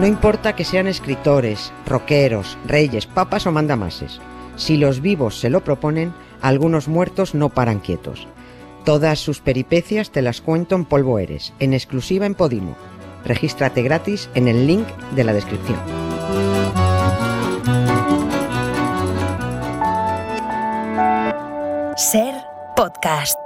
No importa que sean escritores, rockeros, reyes, papas o mandamases. Si los vivos se lo proponen, algunos muertos no paran quietos. Todas sus peripecias te las cuento en Polvo Eres, en exclusiva en Podimo. Regístrate gratis en el link de la descripción. Ser podcast.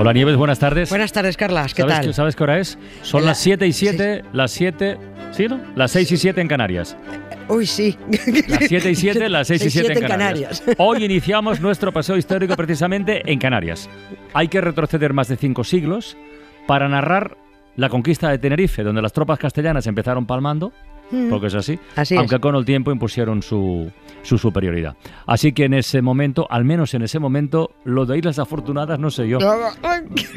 Hola Nieves, buenas tardes. Buenas tardes, Carlas, ¿qué ¿Sabes, tal? qué- ¿Sabes qué hora es? Son La- las 7 y 7, sí. las 7, ¿sí, no? Las 6 y 7 en Canarias. Uy, sí. Las 7 y 7, las 6 y 7 en en Canarias. Hoy iniciamos nuestro paseo histórico precisamente en Canarias. Hay que retroceder más de 5 siglos para narrar la conquista de Tenerife, donde las tropas castellanas empezaron palmando, porque es así, Mm. Así es. aunque con el tiempo impusieron su, su superioridad. Así que en ese momento, al menos en ese momento, lo de Islas Afortunadas no sé yo,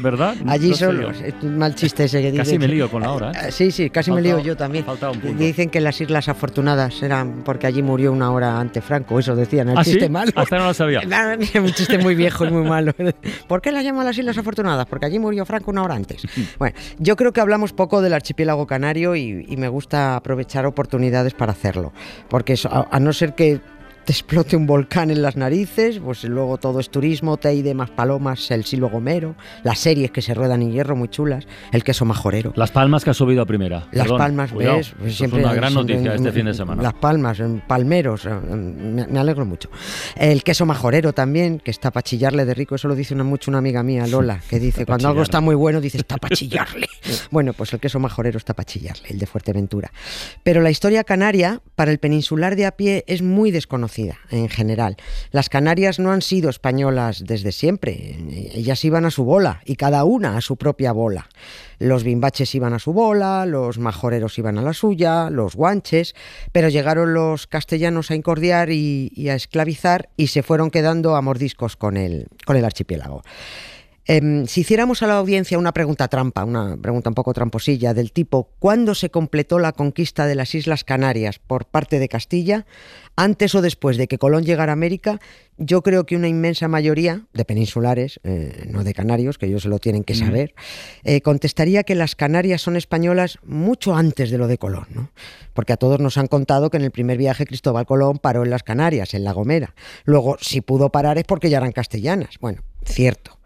¿verdad? Allí No un mal chiste ese que dice. Casi me lío con la hora, ¿eh? Sí, sí, casi me lío yo también. faltaba un punto. Dicen que las Islas Afortunadas eran porque allí murió una hora ante Franco, eso decían, el ¿Ah, sí? chiste malo. Hasta no lo sabía. Un chiste muy viejo y muy malo. ¿Por qué la llaman las Islas Afortunadas? Porque allí murió Franco una hora antes. Bueno, yo creo que hablamos poco del archipiélago canario y, y me gusta aprovechar oportunidades para hacerlo. Porque eso, a, a no ser que te explote un volcán en las narices, pues luego todo es turismo, Teide, más palomas, el Silvo Gomero, las series que se ruedan en hierro muy chulas, el queso majorero. Las Palmas que ha subido a primera. Las Perdón, Palmas, cuidado, Pues es siempre una hay- gran noticia este fin de semana. Las Palmas, en Palmeros, eh, me, me alegro mucho. El queso majorero también, que está para chillarle de rico, eso lo dice una, mucho una amiga mía, Lola, que dice, cuando algo está muy bueno, dice, está para chillarle. bueno, pues el queso majorero está para chillarle, el de Fuerteventura. Pero la historia canaria, para el peninsular de a pie, es muy desconocida en general. Las Canarias no han sido españolas desde siempre, ellas iban a su bola, y cada una a su propia bola. Los bimbaches iban a su bola, los majoreros iban a la suya, los guanches, pero llegaron los castellanos a incordiar y, y a esclavizar y se fueron quedando a mordiscos con el, con el archipiélago. Em, si hiciéramos a la audiencia una pregunta trampa, una pregunta un poco tramposilla, del tipo ¿cuándo se completó la conquista de las Islas Canarias por parte de Castilla? Antes o después de que Colón llegara a América, yo creo que una inmensa mayoría de peninsulares, eh, no de canarios, que ellos se lo tienen que saber, eh, contestaría que las Canarias son españolas mucho antes de lo de Colón, ¿no? Porque a todos nos han contado que en el primer viaje Cristóbal Colón paró en las Canarias, en La Gomera. Luego, si pudo parar es porque ya eran castellanas. Bueno, cierto.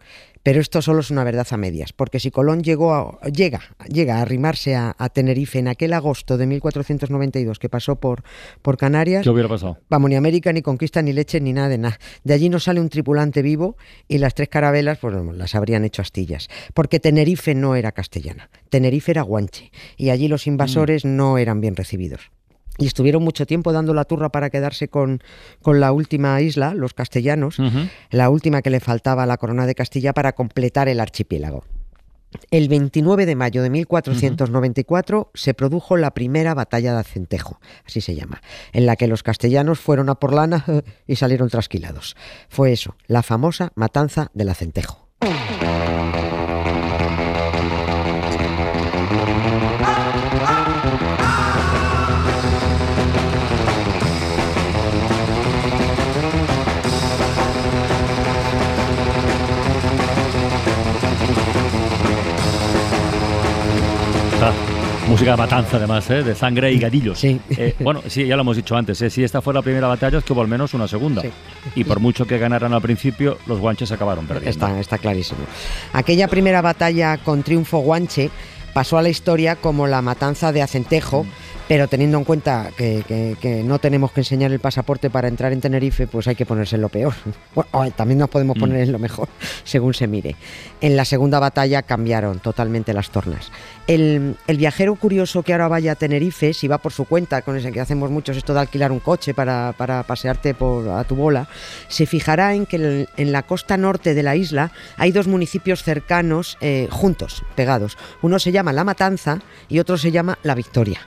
Pero esto solo es una verdad a medias, porque si Colón llegó a- llega, llega a arrimarse a, a Tenerife en aquel agosto de 1492 que pasó por, por Canarias, ¿Qué hubiera pasado? Vamos, ni América, ni conquista, ni leche, ni nada de nada. De allí no sale un tripulante vivo y las tres carabelas pues las habrían hecho astillas. Porque Tenerife no era castellana, Tenerife era guanche y allí los invasores no eran bien recibidos. Y estuvieron mucho tiempo dando la turra para quedarse con, con la última isla, los castellanos, la última que le faltaba a la corona de Castilla para completar el archipiélago. El 29 de mayo de 1494 se produjo la primera batalla de Acentejo, así se llama, en la que los castellanos fueron a por lana y salieron trasquilados. Fue eso, la famosa matanza del Acentejo. Ah, música de matanza, además, ¿eh? de sangre y gadillos. Sí. Eh, bueno, sí, ya lo hemos dicho antes. ¿eh? Si esta fue la primera batalla, es que hubo al menos una segunda. Sí. Y por mucho que ganaran al principio, los guanches acabaron perdiendo. Está, está clarísimo. Aquella primera batalla con triunfo guanche pasó a la historia como la matanza de Acentejo, pero teniendo en cuenta que, que- que no tenemos que enseñar el pasaporte para entrar en Tenerife, pues hay que ponerse en lo peor. Bueno, también nos podemos poner en lo mejor, según se mire. En la segunda batalla cambiaron totalmente las tornas. El, el viajero curioso que ahora vaya a Tenerife, si va por su cuenta, con ese que hacemos muchos esto de alquilar un coche para, para pasearte por, a tu bola, se fijará en que en la costa norte de la isla hay dos municipios cercanos eh, juntos, pegados. Uno se llama La Matanza y otro se llama La Victoria.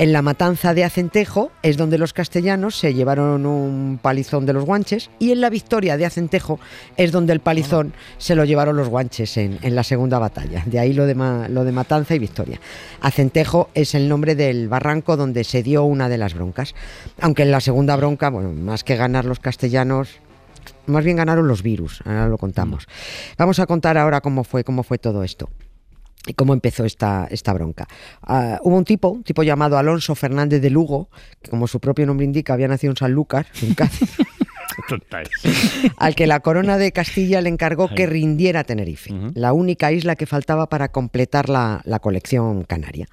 En la matanza de Acentejo es donde los castellanos se llevaron un palizón de los guanches y en la victoria de Acentejo es donde el palizón se lo llevaron los guanches en, en la segunda batalla. De ahí lo de, lo de matanza y victoria. Acentejo es el nombre del barranco donde se dio una de las broncas. Aunque en la segunda bronca, bueno, más que ganar los castellanos, más bien ganaron los virus, ahora lo contamos. Vamos a contar ahora cómo fue, cómo fue todo esto cómo empezó esta, esta bronca. Ah, hubo un tipo, un tipo llamado Alonso Fernández de Lugo, que como su propio nombre indica había nacido en Sanlúcar, en Cádiz, Tonta es. al que la corona de Castilla le encargó que rindiera Tenerife, la única isla que faltaba para completar la, la colección canaria.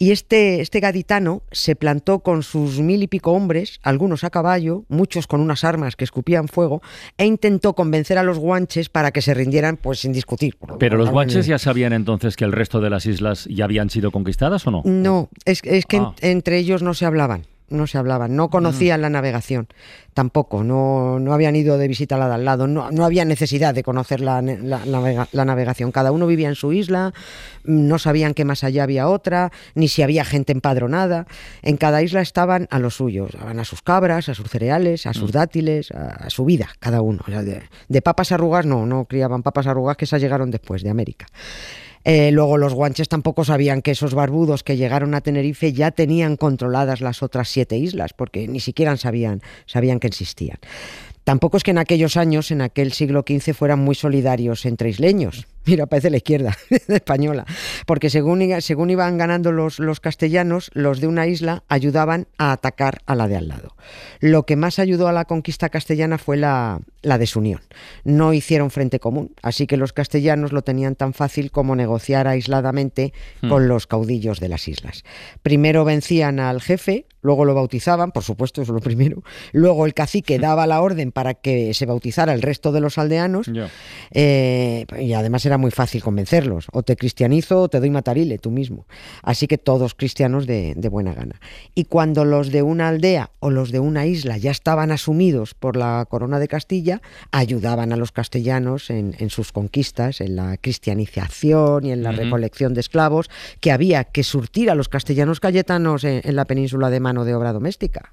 Y este, este gaditano se plantó con sus mil y pico hombres, algunos a caballo, muchos con unas armas que escupían fuego, e intentó convencer a los guanches para que se rindieran pues sin discutir. Pero los guanches ya sabían entonces que el resto de las islas ya habían sido conquistadas o no? No, es, es que en- Ah. entre ellos no se hablaban, no se hablaban, no conocían la navegación, tampoco, no, no habían ido de visita a la de al lado, no, no había necesidad de conocer la, la navega- la navegación, cada uno vivía en su isla, mm, no sabían que más allá había otra, ni si había gente empadronada, en cada isla estaban a lo suyo, estaban a sus cabras, a sus cereales, a sus dátiles, a, a su vida, cada uno. O sea, de, de papas arrugas no, no criaban papas arrugas que esas llegaron después de América. Eh, luego los guanches tampoco sabían que esos barbudos que llegaron a Tenerife ya tenían controladas las otras siete islas, porque ni siquiera sabían, sabían que existían. Tampoco es que en aquellos años, en aquel siglo XV, fueran muy solidarios entre isleños. Mira, parece la izquierda española. Porque según, según iban ganando los, los castellanos, los de una isla ayudaban a atacar a la de al lado. Lo que más ayudó a la conquista castellana fue la, la desunión. No hicieron frente común, así que los castellanos lo tenían tan fácil como negociar aisladamente con los caudillos de las islas. Primero vencían al jefe, luego lo bautizaban, por supuesto, eso es lo primero. Luego el cacique daba la orden para que se bautizara el resto de los aldeanos. Eh, y además era muy fácil convencerlos. O te cristianizo o te doy matarile tú mismo. Así que todos cristianos de, de buena gana. Y cuando los de una aldea o los de una isla ya estaban asumidos por la corona de Castilla, ayudaban a los castellanos en, en sus conquistas, en la cristianización y en la recolección de esclavos, que había que surtir a los castellanos cayetanos en, en la península de mano de obra doméstica.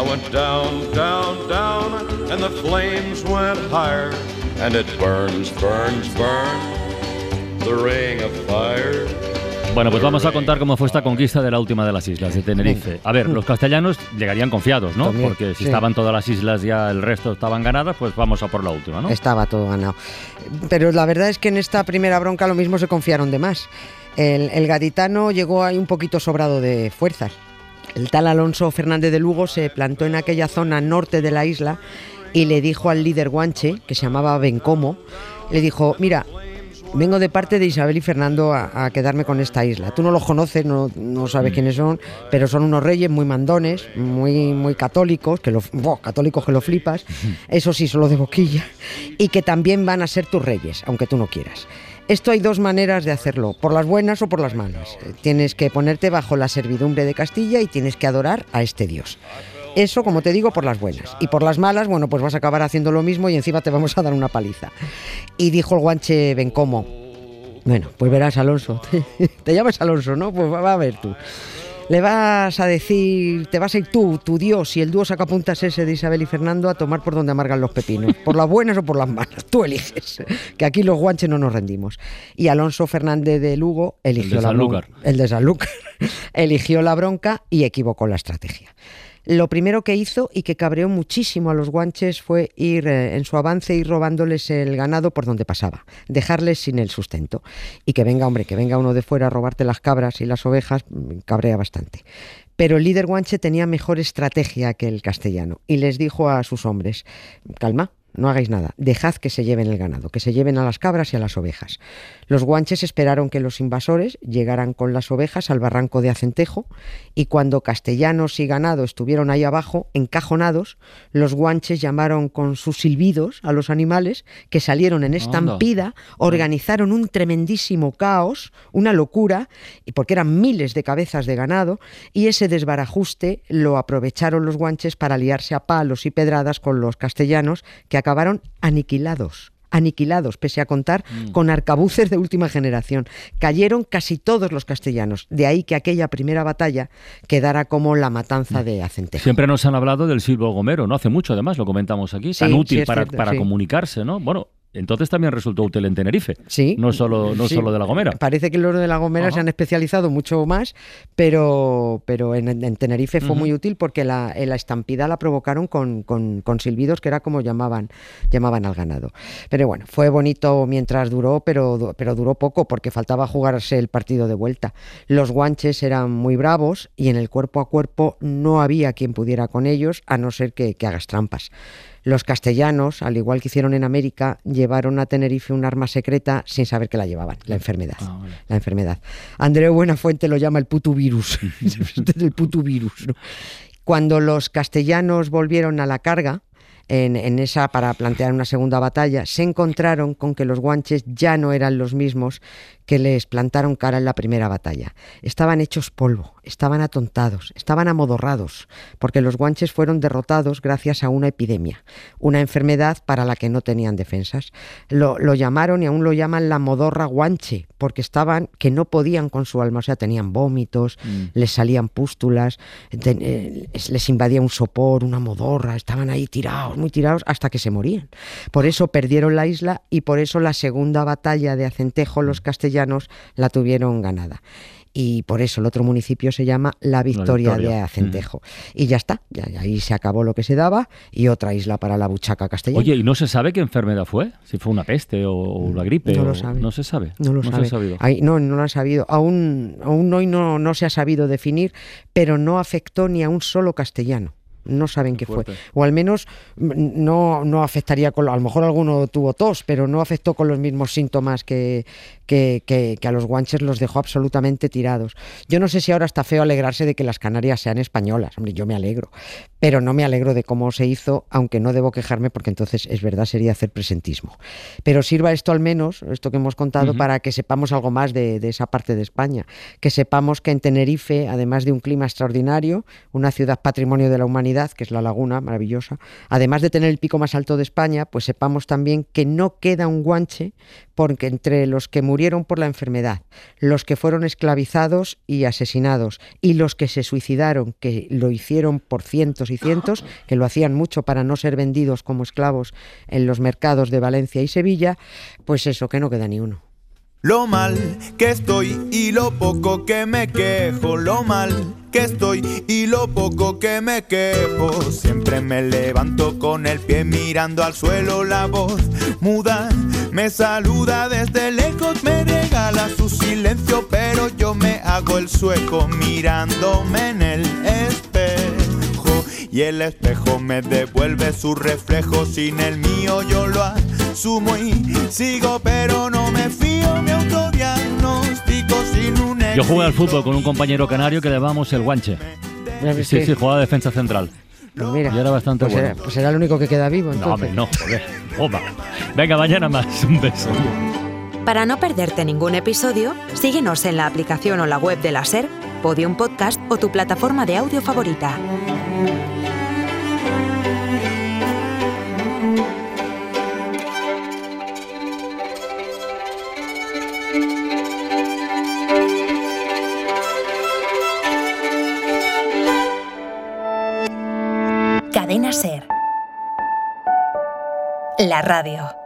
I went down, down, down, and the flames went higher. And it burns, burns, burns, the ring of fire. Bueno, pues vamos a contar cómo fue esta conquista de la última de las islas, de Tenerife. A ver, los castellanos llegarían confiados, ¿no? También, Porque si sí. estaban todas las islas ya el resto estaban ganadas, pues vamos a por la última, ¿no? Estaba todo ganado. Pero la verdad es que en esta primera bronca lo mismo se confiaron de más. El, el gaditano llegó ahí un poquito sobrado de fuerzas. El tal Alonso Fernández de Lugo se plantó en aquella zona norte de la isla y le dijo al líder guanche, que se llamaba Bencomo, le dijo, mira, vengo de parte de Isabel y Fernando a, a quedarme con esta isla. Tú no los conoces, no, no sabes quiénes son, pero son unos reyes muy mandones, muy, muy católicos, que lo, católicos que lo flipas, eso sí, solo de boquilla, y que también van a ser tus reyes, aunque tú no quieras. Esto hay dos maneras de hacerlo, por las buenas o por las malas. Eh, Tienes que ponerte bajo la servidumbre de Castilla y tienes que adorar a este dios. Eso, como te digo, por las buenas. Y por las malas, bueno, pues vas a acabar haciendo lo mismo y encima te vamos a dar una paliza. Y dijo el guanche Bencomo, bueno, pues verás, Alonso. Te llamas Alonso, ¿no? Pues va va a ver tú. Le vas a decir, te vas a ir tú, tu Dios, y el dúo sacapuntas ese de Isabel y Fernando a tomar por donde amargan los pepinos. Por las buenas o por las malas. Tú eliges. Que aquí los guanches no nos rendimos. Y Alonso Fernández de Lugo eligió la Sanlúcar. bronca. El de Sanlúcar. eligió la bronca y equivocó la estrategia. Lo primero que hizo y que cabreó muchísimo a los guanches fue ir eh, en su avance ir robándoles el ganado por donde pasaba, dejarles sin el sustento. Y que venga, hombre, que venga uno de fuera a robarte las cabras y las ovejas, mm, cabrea bastante. Pero el líder guanche tenía mejor estrategia que el castellano y les dijo a sus hombres, calma, no hagáis nada, dejad que se lleven el ganado, que se lleven a las cabras y a las ovejas. Los guanches esperaron que los invasores llegaran con las ovejas al barranco de Acentejo y cuando castellanos y ganado estuvieron ahí abajo, encajonados, los guanches llamaron con sus silbidos a los animales que salieron en estampida, organizaron un tremendísimo caos, una locura, porque eran miles de cabezas de ganado, y ese desbarajuste lo aprovecharon los guanches para liarse a palos y pedradas con los castellanos que acabaron aniquilados aniquilados, pese a contar Mm. con arcabuces de última generación. Cayeron casi todos los castellanos, de ahí que aquella primera batalla quedara como la Mm. matanza de Acentejo. Siempre nos han hablado del silbo gomero, no hace mucho además, lo comentamos aquí, tan Sí, útil sí, es para, cierto, para sí. comunicarse, ¿no? Bueno, entonces también resultó útil en Tenerife, Sí. no solo, no Sí. solo de la Gomera. Parece que los de la Gomera Ajá. se han especializado mucho más, pero, pero en, en Tenerife fue muy útil porque la, la estampida la provocaron con, con- con silbidos, que era como llamaban, llamaban al ganado. Pero bueno, fue bonito mientras duró, pero, pero duró poco porque faltaba jugarse el partido de vuelta. Los guanches eran muy bravos y en el cuerpo a cuerpo no había quien pudiera con ellos, a no ser que, que hagas trampas. Los castellanos, al igual que hicieron en América, llevaron a Tenerife un arma secreta sin saber que la llevaban, la enfermedad. Ah, vale. La enfermedad. Andreu Buenafuente lo llama el puto virus. El puto virus. ¿no? Cuando los castellanos volvieron a la carga, en, en esa para plantear una segunda batalla, se encontraron con que los guanches ya no eran los mismos que les plantaron cara en la primera batalla. Estaban hechos polvo, estaban atontados, estaban amodorrados, porque los guanches fueron derrotados gracias a una epidemia, una enfermedad para la que no tenían defensas. Lo, lo llamaron y aún lo llaman la modorra guanche, porque estaban que no podían con su alma, o sea, tenían vómitos, les salían pústulas, eh, les invadía un sopor, una modorra, estaban ahí tirados, muy tirados, hasta que se morían. Por eso perdieron la isla y por eso la segunda batalla de Acentejo los castellanos la tuvieron ganada. Y por eso el otro municipio se llama La Victoria, Victoria. de Acentejo. Y ya está, ya, ya ahí se acabó lo que se daba y otra isla para la buchaca castellana. Oye, ¿y no se sabe qué enfermedad fue? Si fue una peste o una gripe. No lo sabe. No se sabe. No lo sabe. ha sabido. Ahí- no, no lo han sabido. Aún, aún hoy no, no se ha sabido definir, pero no afectó ni a un solo castellano. No saben qué, fue. O al menos mm, no, no afectaría con. A lo mejor alguno tuvo tos, pero no afectó con los mismos síntomas que, que, que- que a los guanches los dejó absolutamente tirados. Yo no sé si ahora está feo alegrarse de que las Canarias sean españolas. Hombre, yo me alegro. Pero no me alegro de cómo se hizo, aunque no debo quejarme porque entonces es verdad sería hacer presentismo. Pero sirva esto al menos, esto que hemos contado, para que sepamos algo más de, de esa parte de España. Que sepamos que en Tenerife, además de un clima extraordinario, una ciudad patrimonio de la humanidad, que es la laguna, maravillosa, además de tener el pico más alto de España, pues sepamos también que no queda un guanche porque entre los que murieron por la enfermedad, los que fueron esclavizados y asesinados y los que se suicidaron, que lo hicieron por cientos y cientos, que lo hacían mucho para no ser vendidos como esclavos en los mercados de Valencia y Sevilla, pues eso, que no queda ni uno. Lo mal que estoy y lo poco que me quejo, lo mal que estoy y lo poco que me quejo. Siempre me levanto con el pie mirando al suelo, la voz muda me saluda desde lejos, me regala su silencio, pero yo me hago el sueco mirándome en el espejo. Y el espejo me devuelve su reflejo, sin el mío yo lo asumo y sigo, pero no me fío, me autodiagnostico sin un Yo jugué al fútbol con un compañero canario que le llamamos el guanche. Sí, sí, jugaba de defensa central. Pues mira, y era bastante pues bueno. Era, pues era el único que queda vivo. No, Entonces. hombre, no, joder. Venga, mañana más. Un beso. Para no perderte ningún episodio, síguenos en la aplicación o la web de la SER, Podium Podcast o tu plataforma de audio favorita. La radio.